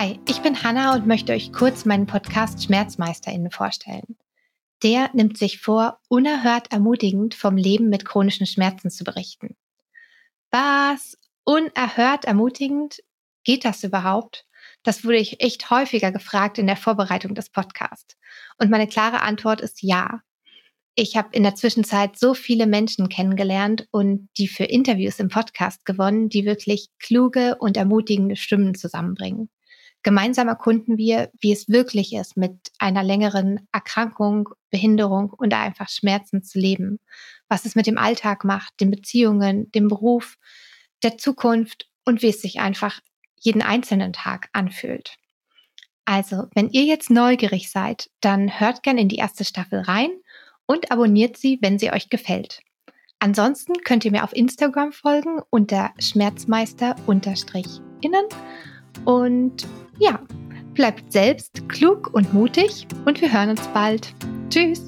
Hi, ich bin Hanna und möchte euch kurz meinen Podcast SchmerzmeisterInnen vorstellen. Der nimmt sich vor, unerhört ermutigend vom Leben mit chronischen Schmerzen zu berichten. Was? Unerhört ermutigend? Geht das überhaupt? Das wurde ich echt häufiger gefragt in der Vorbereitung des Podcasts. Und meine klare Antwort ist ja. Ich habe in der Zwischenzeit so viele Menschen kennengelernt und die für Interviews im Podcast gewonnen, die wirklich kluge und ermutigende Stimmen zusammenbringen. Gemeinsam erkunden wir, wie es wirklich ist, mit einer längeren Erkrankung, Behinderung und einfach Schmerzen zu leben. Was es mit dem Alltag macht, den Beziehungen, dem Beruf, der Zukunft und wie es sich einfach jeden einzelnen Tag anfühlt. Also, wenn ihr jetzt neugierig seid, dann hört gern in die erste Staffel rein und abonniert sie, wenn sie euch gefällt. Ansonsten könnt ihr mir auf Instagram folgen unter Schmerzmeister-innen. Und ja, bleibt selbst klug und mutig und wir hören uns bald. Tschüss!